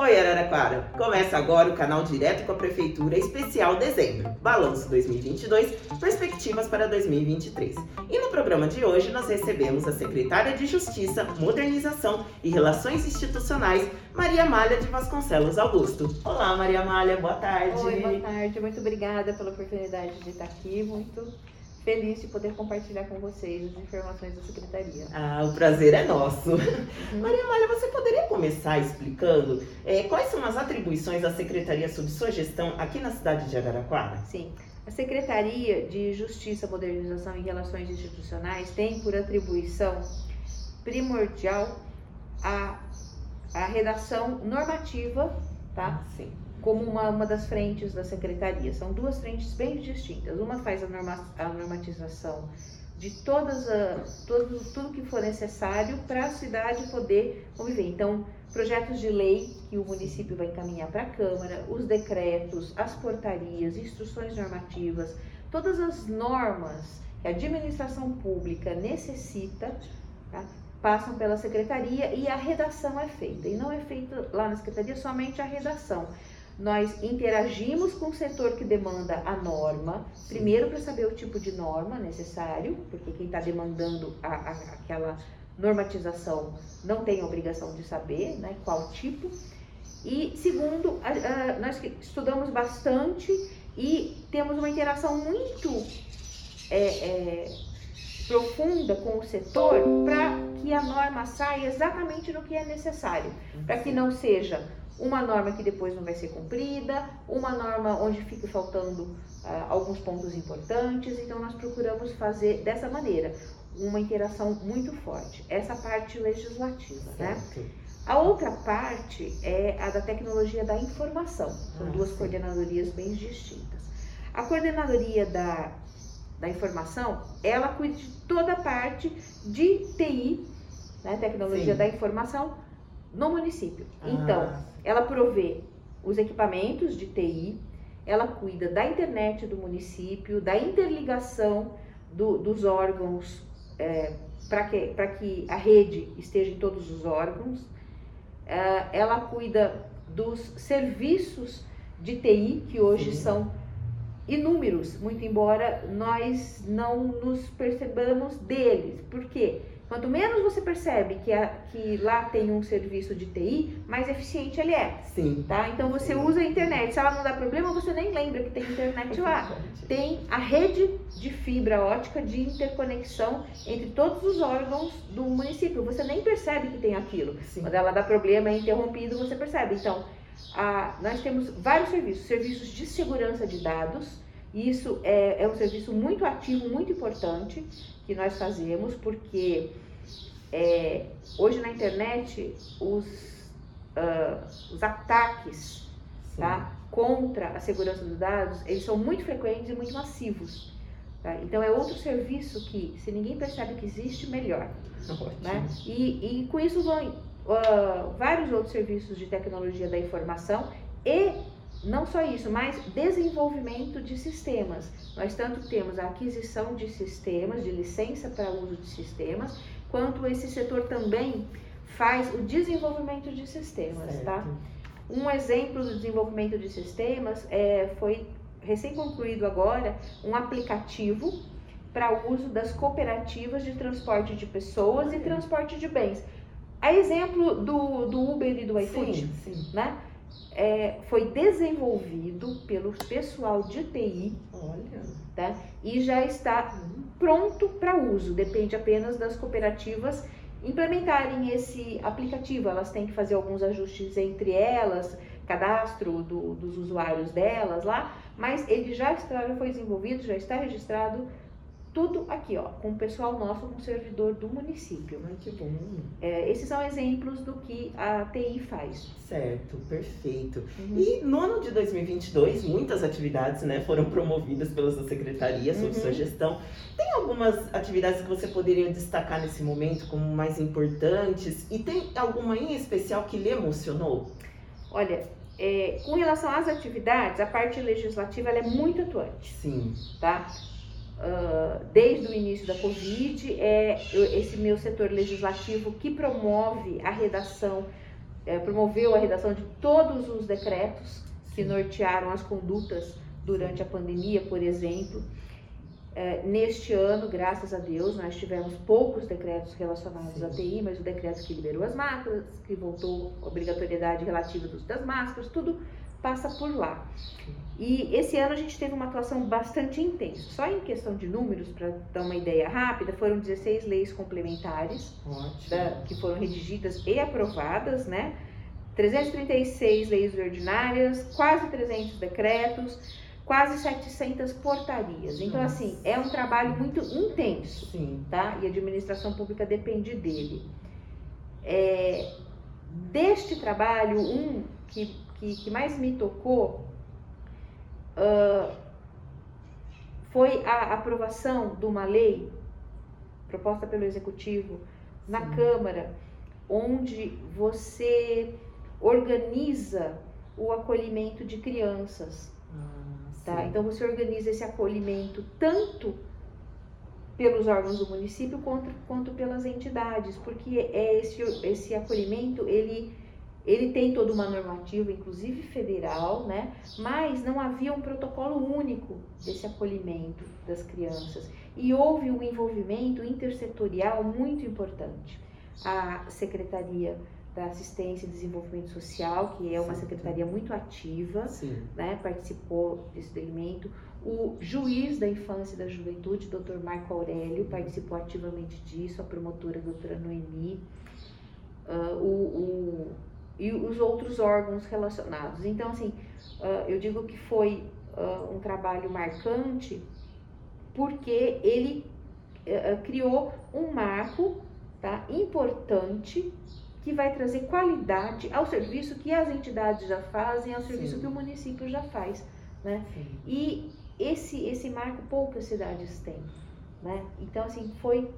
Oi, Araraquara! Começa agora o canal Direto com a Prefeitura Especial Dezembro, Balanço 2022, Perspectivas para 2023. E no programa de hoje nós recebemos a Secretária de Justiça, Modernização e Relações Institucionais, Maria Malha de Vasconcelos Augusto. Olá, Maria Malha, boa tarde. Oi, boa tarde. Muito obrigada pela oportunidade de estar aqui. Muito feliz de poder compartilhar com vocês as informações da Secretaria. Ah, o prazer é nosso. Uhum. Maria Malha, você poderia começar explicando é, quais são as atribuições da Secretaria sob sua gestão aqui na cidade de Araraquara? Sim. A Secretaria de Justiça, Modernização e Relações Institucionais tem por atribuição primordial a, a redação normativa, tá? Sim como uma, uma das frentes da secretaria. São duas frentes bem distintas. Uma faz a, norma, a normatização de todas a, todo, tudo que for necessário para a cidade poder conviver. Então, projetos de lei que o município vai encaminhar para a Câmara, os decretos, as portarias, instruções normativas, todas as normas que a administração pública necessita, tá? passam pela secretaria e a redação é feita. E não é feita lá na secretaria somente a redação nós interagimos com o setor que demanda a norma, primeiro para saber o tipo de norma necessário, porque quem está demandando a, a, aquela normatização não tem obrigação de saber né, qual tipo. E segundo, a, nós estudamos bastante e temos uma interação muito é, é, profunda com o setor para que a norma saia exatamente no que é necessário, para que não seja uma norma que depois não vai ser cumprida, uma norma onde fica faltando uh, alguns pontos importantes. Então, nós procuramos fazer dessa maneira uma interação muito forte. Essa parte legislativa, né? certo. né? A outra parte é a da tecnologia da informação. São ah, duas sim. coordenadorias bem distintas. A coordenadoria da, da informação, ela cuida de toda a parte de TI, né, tecnologia sim. da informação, no município. Ah. Então, ela provê os equipamentos de TI, ela cuida da internet do município, da interligação do, dos órgãos é, para que, que a rede esteja em todos os órgãos, é, ela cuida dos serviços de TI, que hoje Sim. são inúmeros, muito embora nós não nos percebamos deles. Por quê? Quanto menos você percebe que, a, que lá tem um serviço de TI, mais eficiente ele é. Sim. Tá? Então você Sim. usa a internet. Se ela não dá problema, você nem lembra que tem internet lá. Tem a rede de fibra ótica de interconexão entre todos os órgãos do município. Você nem percebe que tem aquilo. Sim. Quando ela dá problema, é interrompido, você percebe. Então, a, nós temos vários serviços: serviços de segurança de dados. Isso é, é um serviço muito ativo, muito importante que nós fazemos, porque é, hoje na internet os, uh, os ataques tá, contra a segurança dos dados, eles são muito frequentes e muito massivos. Tá? Então é outro serviço que, se ninguém percebe que existe, melhor. Né? E, e com isso vão uh, vários outros serviços de tecnologia da informação e não só isso, mas desenvolvimento de sistemas. Nós tanto temos a aquisição de sistemas, de licença para uso de sistemas, quanto esse setor também faz o desenvolvimento de sistemas, tá? certo. tá? Um exemplo do desenvolvimento de sistemas é, foi recém-concluído agora um aplicativo para uso das cooperativas de transporte de pessoas e transporte de bens. A exemplo do, do Uber e do iFood, sim, sim. né? É, foi desenvolvido pelo pessoal de TI. Olha. Tá? E já está pronto para uso. Depende apenas das cooperativas implementarem esse aplicativo. Elas têm que fazer alguns ajustes entre elas, cadastro do, dos usuários delas lá, mas ele já está, já foi desenvolvido, já está registrado tudo aqui, ó, com o pessoal nosso, com o servidor do município. Ai, que bom. É, esses são exemplos do que a TI faz. Certo, perfeito. Uhum. E no ano de 2022, muitas atividades né, foram promovidas pela sua secretaria, sob uhum. sua gestão. Tem algumas atividades que você poderia destacar nesse momento como mais importantes? E tem alguma em especial que lhe emocionou? Olha, é, com relação às atividades, a parte legislativa é muito atuante. Sim. Tá? Uh, desde o início da Covid, é esse meu setor legislativo que promove a redação é, promoveu a redação de todos os decretos que nortearam as condutas durante a pandemia, por exemplo. É, neste ano, graças a Deus, nós tivemos poucos decretos relacionados à TI, mas o decreto que liberou as máscaras, que voltou a obrigatoriedade relativa das máscaras, tudo passa por lá. E esse ano a gente teve uma atuação bastante intensa. Só em questão de números, para dar uma ideia rápida, foram 16 leis complementares da, que foram redigidas e aprovadas, né? 336 leis ordinárias, quase 300 decretos, quase 700 portarias. Então, assim, é um trabalho muito intenso, Sim. tá? E a administração pública depende dele. É, deste trabalho, um que, que, que mais me tocou uh, foi a aprovação de uma lei proposta pelo Executivo na Sim. Câmara, onde você organiza o acolhimento de crianças. Ah, tá? Então você organiza esse acolhimento tanto pelos órgãos do município quanto, quanto pelas entidades, porque é esse, esse acolhimento ele ele tem toda uma normativa, inclusive federal, né? mas não havia um protocolo único desse acolhimento das crianças. E houve um envolvimento intersetorial muito importante. A Secretaria da Assistência e Desenvolvimento Social, que é uma Sim. secretaria muito ativa, né? participou desse delimento. O juiz da infância e da juventude, Dr. Marco Aurélio, participou ativamente disso, a promotora doutora Noemi. Uh, o, o e os outros órgãos relacionados. Então, assim, uh, eu digo que foi uh, um trabalho marcante porque ele uh, criou um marco tá, importante que vai trazer qualidade ao serviço que as entidades já fazem, ao serviço Sim. que o município já faz. Né? E esse, esse marco poucas cidades têm. Né? Então, assim, foi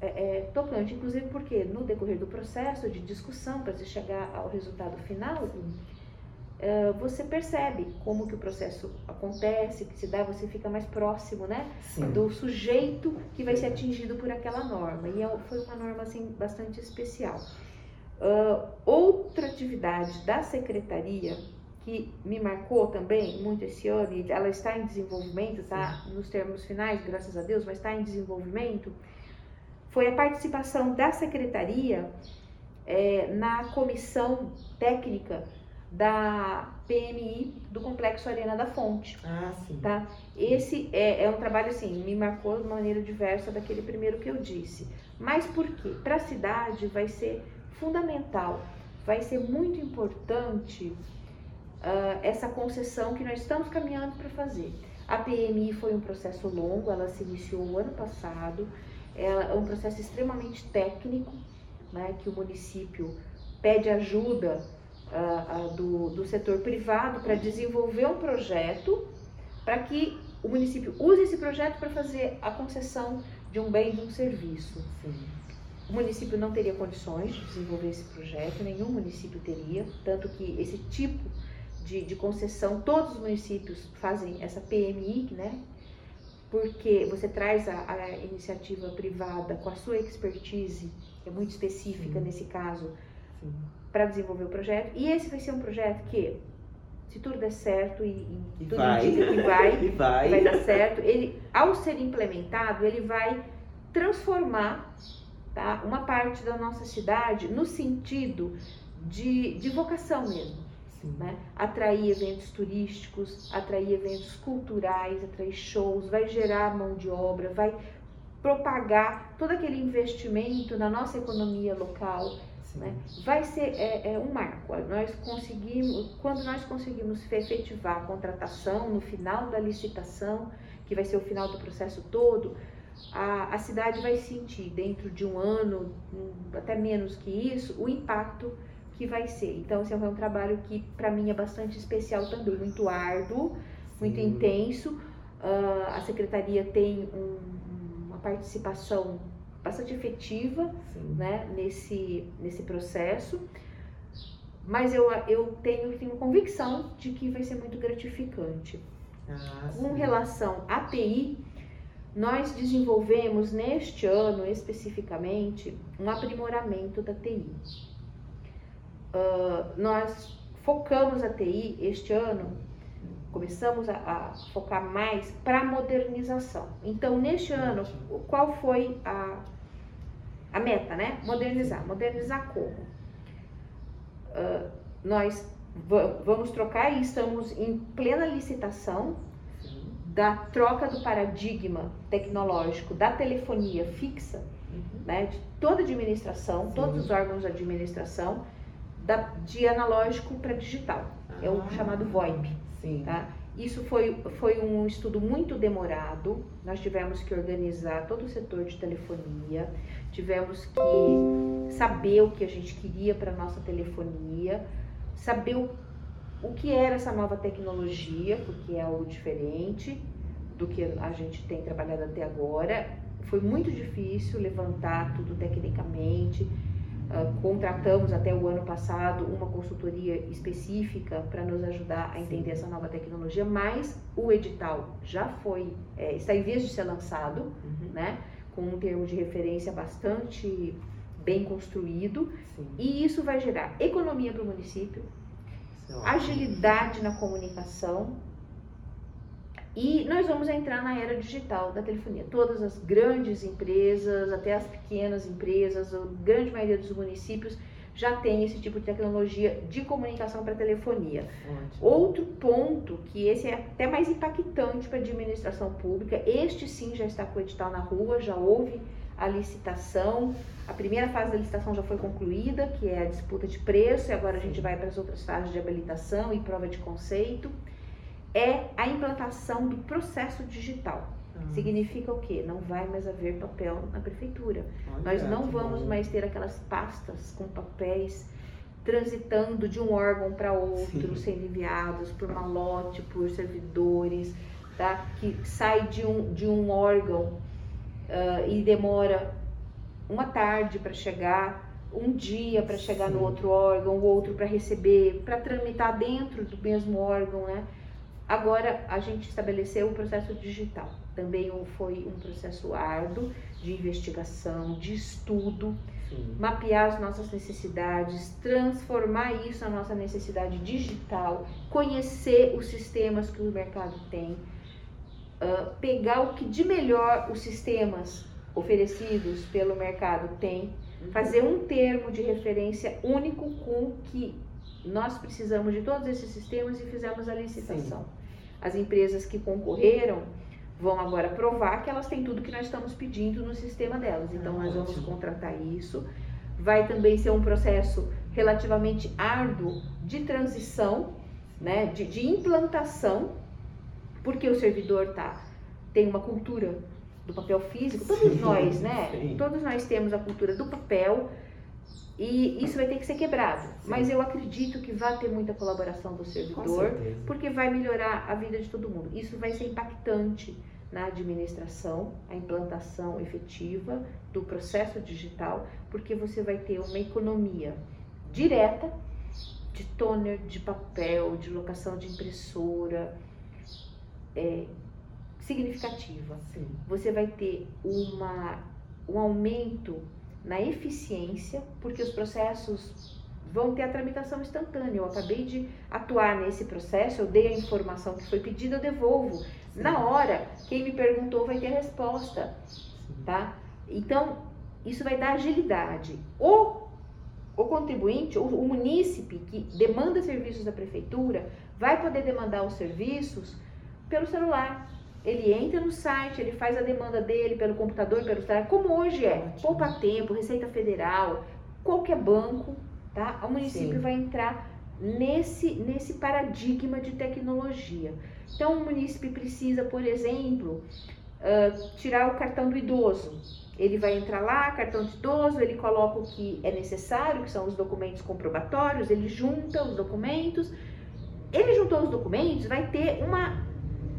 é, é, tocante, inclusive porque no decorrer do processo de discussão para se chegar ao resultado final, é, você percebe como que o processo acontece, que se dá, você fica mais próximo, né, Sim. do sujeito que vai ser atingido por aquela norma. E é, foi uma norma assim bastante especial. Uh, outra atividade da secretaria que me marcou também muito esse ano, e ela está em desenvolvimento, tá? Nos termos finais, graças a Deus, mas está em desenvolvimento foi a participação da secretaria é, na comissão técnica da PMI do Complexo Arena da Fonte. Ah, sim. Tá? Esse é, é um trabalho, assim, me marcou de maneira diversa daquele primeiro que eu disse. Mas por quê? Para a cidade vai ser fundamental, vai ser muito importante uh, essa concessão que nós estamos caminhando para fazer. A PMI foi um processo longo, ela se iniciou o ano passado, é um processo extremamente técnico, né, que o município pede ajuda uh, uh, do, do setor privado para desenvolver um projeto para que o município use esse projeto para fazer a concessão de um bem, de um serviço. Sim. O município não teria condições de desenvolver esse projeto, nenhum município teria, tanto que esse tipo de, de concessão, todos os municípios fazem essa PMI, né, porque você traz a, a, iniciativa privada com a sua expertise, que é muito específica Sim. nesse caso, para desenvolver o projeto. E esse vai ser um projeto que, se tudo der certo e, e, tudo vai. indica que vai, vai. vai dar certo, ele, ao ser implementado, ele vai transformar tá, uma parte da nossa cidade no sentido de, de vocação mesmo. Né? Atrair eventos turísticos, atrair eventos culturais, atrair shows, vai gerar mão de obra, vai propagar todo aquele investimento na nossa economia local. Né? Vai ser é, é, um marco. Nós conseguimos, quando nós conseguimos efetivar a contratação no final da licitação, que vai ser o final do processo todo, a, a cidade vai sentir dentro de um ano, até menos que isso, o impacto que vai ser. Então, esse é um trabalho que para mim é bastante especial também, muito árduo, muito Sim. intenso. Uh, a secretaria tem um, uma participação bastante efetiva né, nesse, nesse processo, mas eu, eu tenho, tenho convicção de que vai ser muito gratificante. Ah, Com relação à TI, nós desenvolvemos neste ano especificamente um aprimoramento da TI. Uh, nós focamos a TI este ano, começamos a, a focar mais para modernização. Então, neste ano, qual foi a, a meta, né? Modernizar. Modernizar como? Uh, nós vamos trocar e estamos em plena licitação da troca do paradigma tecnológico da telefonia fixa, uhum. né, de toda a administração, Sim. todos os órgãos de administração, da, de analógico para digital. Ah. É o chamado VoIP. Sim. Tá? Isso foi, foi um estudo muito demorado. Nós tivemos que organizar todo o setor de telefonia, tivemos que saber o que a gente queria para nossa telefonia, saber o, o que era essa nova tecnologia, porque é algo diferente do que a gente tem trabalhado até agora. Foi muito difícil levantar tudo tecnicamente. Uh, contratamos até o ano passado uma consultoria específica para nos ajudar a entender essa nova tecnologia, mas o edital já foi, é, está em vias de ser lançado, uhum. né, com um termo de referência bastante bem construído, Sim. e isso vai gerar economia para o município, agilidade na comunicação. E nós vamos entrar na era digital da telefonia. Todas as grandes empresas, até as pequenas empresas, a grande maioria dos municípios já tem esse tipo de tecnologia de comunicação para telefonia. Ótimo. Outro ponto, que esse é até mais impactante para a administração pública, este sim já está com o edital na rua, já houve a licitação. A primeira fase da licitação já foi concluída, que é a disputa de preço, e agora a gente vai para as outras fases de habilitação e prova de conceito. É a implantação do processo digital. Ah. Significa o quê? Não vai mais haver papel na prefeitura. Olha, Nós não vamos bom. mais ter aquelas pastas com papéis transitando de um órgão para outro, Sim. sendo enviados por malote, por servidores, tá? que sai de um, de um órgão uh, e demora uma tarde para chegar, um dia para chegar Sim. no outro órgão, o outro para receber, para tramitar dentro do mesmo órgão, né? Agora a gente estabeleceu o processo digital. Também foi um processo árduo de investigação, de estudo, Sim. mapear as nossas necessidades, transformar isso na nossa necessidade digital, conhecer os sistemas que o mercado tem uh, pegar o que de melhor os sistemas oferecidos pelo mercado têm, uhum. fazer um termo de referência único com que nós precisamos de todos esses sistemas e fizemos a licitação. Sim. As empresas que concorreram vão agora provar que elas têm tudo que nós estamos pedindo no sistema delas. Então, nós vamos contratar isso. Vai também ser um processo relativamente árduo de transição, né, de, de implantação porque o servidor tá, tem uma cultura do papel físico, todos sim, nós, né? Sim. Todos nós temos a cultura do papel e isso vai ter que ser quebrado. Sim. Mas eu acredito que vai ter muita colaboração do servidor, porque vai melhorar a vida de todo mundo. Isso vai ser impactante na administração, a implantação efetiva do processo digital, porque você vai ter uma economia direta de toner, de papel, de locação de impressora, é, significativa. Sim. Você vai ter uma, um aumento na eficiência, porque os processos vão ter a tramitação instantânea. Eu acabei de atuar nesse processo, eu dei a informação que foi pedida, eu devolvo. Sim. Na hora, quem me perguntou vai ter a resposta, tá? Então, isso vai dar agilidade. O, o contribuinte, o, o munícipe que demanda serviços da prefeitura, vai poder demandar os serviços pelo celular. Ele entra no site, ele faz a demanda dele pelo computador, pelo celular, como hoje é. Poupa Tempo, Receita Federal, qualquer banco, tá? O município Sim. vai entrar nesse, nesse paradigma de tecnologia. Então, o município precisa, por exemplo, uh, tirar o cartão do idoso. Ele vai entrar lá, cartão de idoso, ele coloca o que é necessário, que são os documentos comprobatórios, ele junta os documentos. Ele juntou os documentos, vai ter uma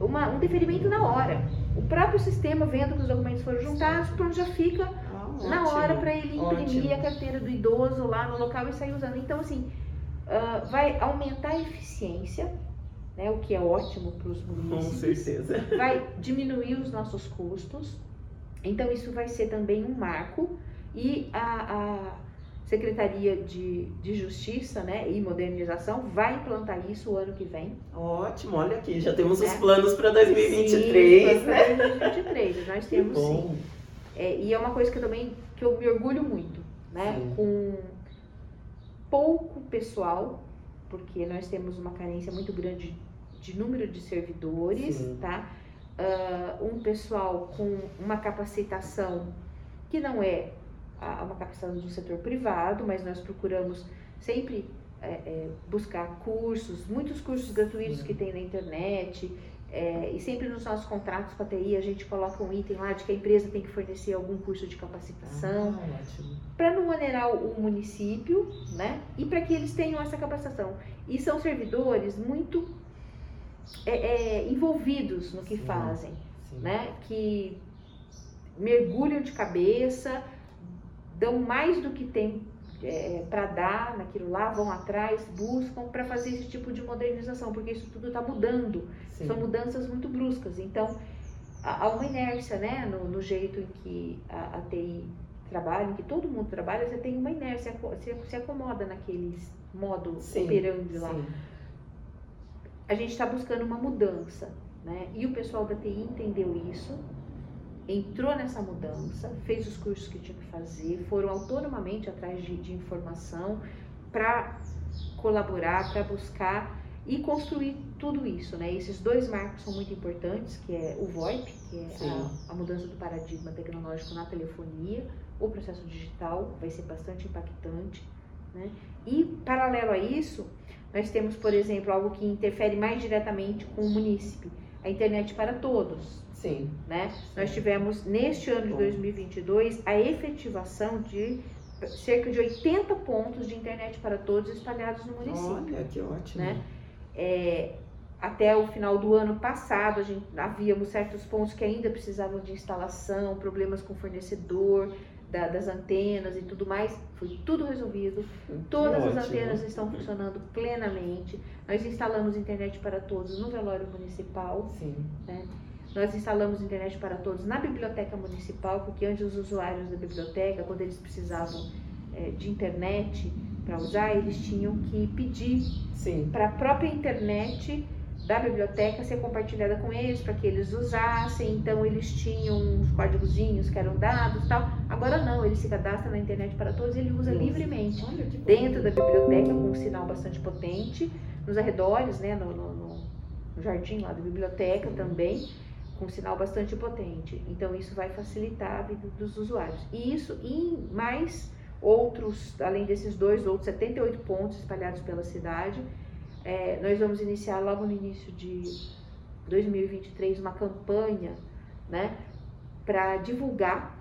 uma, um deferimento na hora. O próprio sistema, vendo que os documentos foram juntados, pronto, já fica ah, na hora para ele imprimir ótimo. a carteira do idoso lá no local e sair usando. Então, assim, uh, vai aumentar a eficiência, né, o que é ótimo para os municípios. Com certeza. Vai diminuir os nossos custos. Então, isso vai ser também um marco. E a, a Secretaria de, de Justiça né, e Modernização vai implantar isso o ano que vem. Ótimo, olha aqui, já temos os é. planos para 2023, sim, né? 2023, nós temos sim. É, e é uma coisa que eu também que eu me orgulho muito, né? Sim. Com pouco pessoal, porque nós temos uma carência muito grande de número de servidores, sim. tá? Uh, um pessoal com uma capacitação que não é uma capacitação do setor privado, mas nós procuramos sempre é, é, buscar cursos, muitos cursos gratuitos que tem na internet, é, e sempre nos nossos contratos com a TI a gente coloca um item lá de que a empresa tem que fornecer algum curso de capacitação ah, para não onerar o município, né? E para que eles tenham essa capacitação. E são servidores muito é, é, envolvidos no que sim, fazem, sim. né? Que mergulham de cabeça, dão mais do que tem é, para dar naquilo lá, vão atrás, buscam para fazer esse tipo de modernização, porque isso tudo está mudando. Sim. São mudanças muito bruscas. Então, há uma inércia né, no, no jeito em que a, a, TI trabalha, em que todo mundo trabalha, você tem uma inércia, você se acomoda naquele modo sim, operando lá. Sim. A gente está buscando uma mudança. Né? E o pessoal da TI entendeu isso, entrou nessa mudança, fez os cursos que tinha que fazer, foram autonomamente atrás de, de informação para colaborar, para buscar e construir tudo isso, né? Esses dois marcos são muito importantes, que é o VoIP, que é a, a, mudança do paradigma tecnológico na telefonia, o processo digital vai ser bastante impactante, né? E paralelo a isso, nós temos, por exemplo, algo que interfere mais diretamente com o munícipe, a internet para todos. Sim. Né? Nós tivemos, neste ano de 2022, a efetivação de cerca de 80 pontos de internet para todos espalhados no município. Olha, que ótimo. Né? É, até o final do ano passado, a gente, havíamos certos pontos que ainda precisavam de instalação, problemas com fornecedor da, das antenas e tudo mais. Foi tudo resolvido. Todas as antenas estão funcionando plenamente. Nós instalamos internet para todos no velório municipal. Sim. Né? Nós instalamos internet para todos na biblioteca municipal, porque antes os usuários da biblioteca, quando eles precisavam é, de internet para usar, eles tinham que pedir para a própria internet da biblioteca ser compartilhada com eles para que eles usassem. Então eles tinham uns códigozinhos que eram dados, tal. Agora não, ele se cadastra na internet para todos e ele usa Nossa. livremente dentro da biblioteca com um sinal bastante potente, nos arredores, né, no, no, no jardim lá da biblioteca também com um sinal bastante potente. Então, isso vai facilitar a vida dos usuários. E isso em mais outros, além desses dois, outros 78 pontos espalhados pela cidade. É, nós vamos iniciar logo no início de 2023 uma campanha né, para divulgar,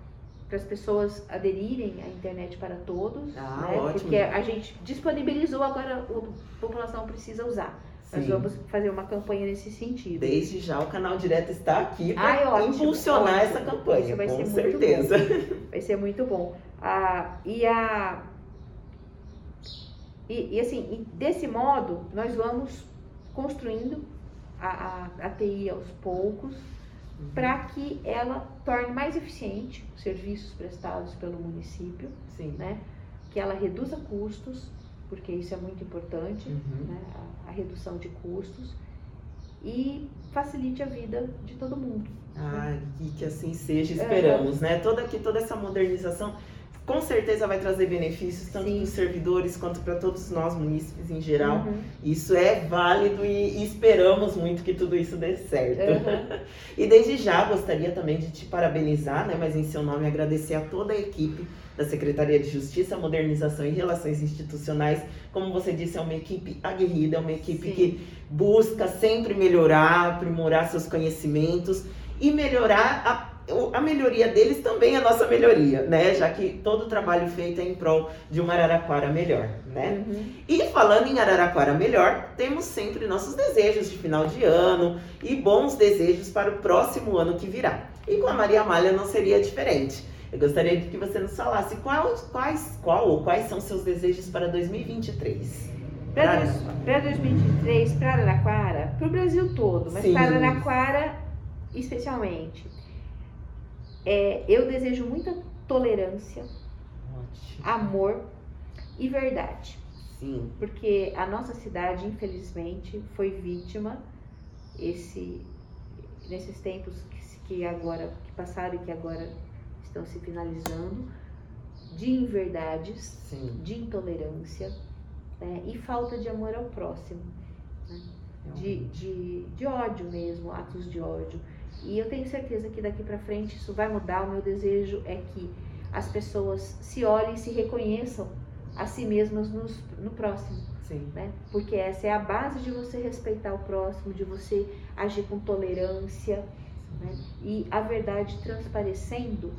para as pessoas aderirem à internet para todos, ah, né, porque a gente disponibilizou, agora a população precisa usar. Nós vamos fazer uma campanha nesse sentido. Desde já o canal direto está aqui para impulsionar ótimo. essa campanha, Isso vai com ser certeza. Muito vai ser muito bom. Ah, e a e, e assim, desse modo, nós vamos construindo a, a, a TI aos poucos uhum. para que ela torne mais eficiente os serviços prestados pelo município, Sim. né? que ela reduza custos, porque isso é muito importante, uhum. né? a, a, redução de custos e facilite a vida de todo mundo. Ah, né? e que assim seja, esperamos, é. né? Toda aqui, toda essa modernização com certeza vai trazer benefícios tanto para os servidores quanto para todos nós munícipes em geral. Uhum. Isso é válido e, esperamos muito que tudo isso dê certo. Uhum. e desde já gostaria também de te parabenizar, né, mas em seu nome agradecer a toda a equipe da Secretaria de Justiça, Modernização e Relações Institucionais. Como você disse, é uma equipe aguerrida, é uma equipe Sim. que busca sempre melhorar, aprimorar seus conhecimentos e melhorar a a melhoria deles também é a nossa melhoria, né? Já que todo o trabalho feito é em prol de uma Araraquara melhor, né? Uhum. E falando em Araraquara melhor, temos sempre nossos desejos de final de ano e bons desejos para o próximo ano que virá. E com a Maria Amália não seria diferente. Eu gostaria de que você nos falasse quais, quais, qual ou quais são seus desejos para 2023. Para 2023, para Araraquara, para o Brasil todo, mas Sim. para Araraquara especialmente é, eu desejo muita tolerância, Ótimo. amor e verdade. Sim. Porque a nossa cidade, infelizmente, foi vítima esse, nesses tempos que, que agora que passaram e que agora estão se finalizando, de inverdades, Sim. de intolerância né, e falta de amor ao próximo, né, de, de, de ódio mesmo, atos de ódio. E eu tenho certeza que daqui para frente isso vai mudar. O meu desejo é que as pessoas se olhem e se reconheçam a si mesmas nos, no próximo. Né? Porque essa é a base de você respeitar o próximo, de você agir com tolerância. Né? E a verdade transparecendo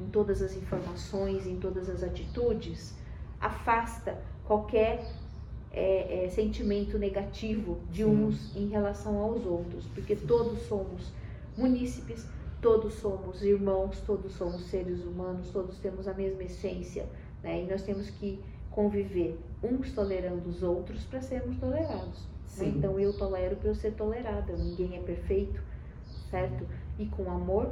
em todas as informações, em todas as atitudes, afasta qualquer é, é, sentimento negativo de Sim. uns em relação aos outros, porque todos somos munícipes, todos somos irmãos, todos somos seres humanos, todos temos a mesma essência, né? E nós temos que conviver uns tolerando os outros para sermos tolerados. né? Então eu tolero para eu ser tolerada, ninguém é perfeito, certo? E com amor,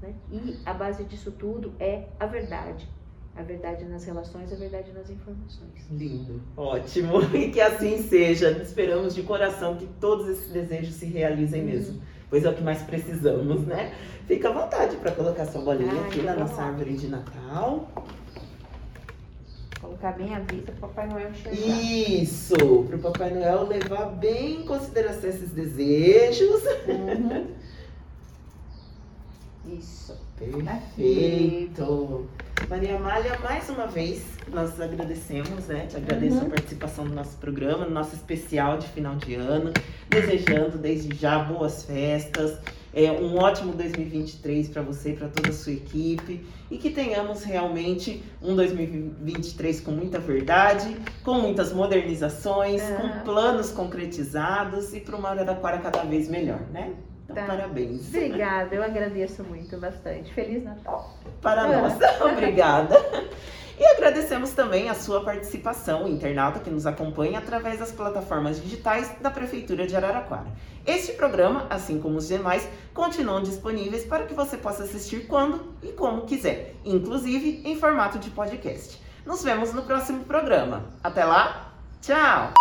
né? E a base disso tudo é a verdade. A verdade nas relações, a verdade nas informações. Lindo, ótimo. E que assim seja. Esperamos de coração que todos esses desejos se realizem mesmo. Pois é o que mais precisamos, né? Fica à vontade para colocar sua bolinha Ai, aqui na nossa árvore de Natal. Colocar bem a vista para o Papai Noel enxergar. Isso! Para o Papai Noel levar bem em consideração esses desejos. Uhum. Isso. Perfeito! Maria Amália, mais uma vez, nós agradecemos, né? Te agradeço Uhum. a participação no nosso programa, no nosso especial de final de ano, desejando desde já boas festas, é, um ótimo 2023 para você e para toda a sua equipe e que tenhamos realmente um 2023 com muita verdade, com muitas modernizações, Aham. com planos concretizados e para uma Araraquara cada vez melhor, né? Então, Tá. parabéns. Obrigada, eu agradeço muito, bastante. Feliz Natal. para É. nós. Obrigada. E agradecemos também a sua participação, o internauta que nos acompanha através das plataformas digitais da Prefeitura de Araraquara. Este programa, assim como os demais, continuam disponíveis para que você possa assistir quando e como quiser, inclusive em formato de podcast. Nos vemos no próximo programa. Até lá, tchau!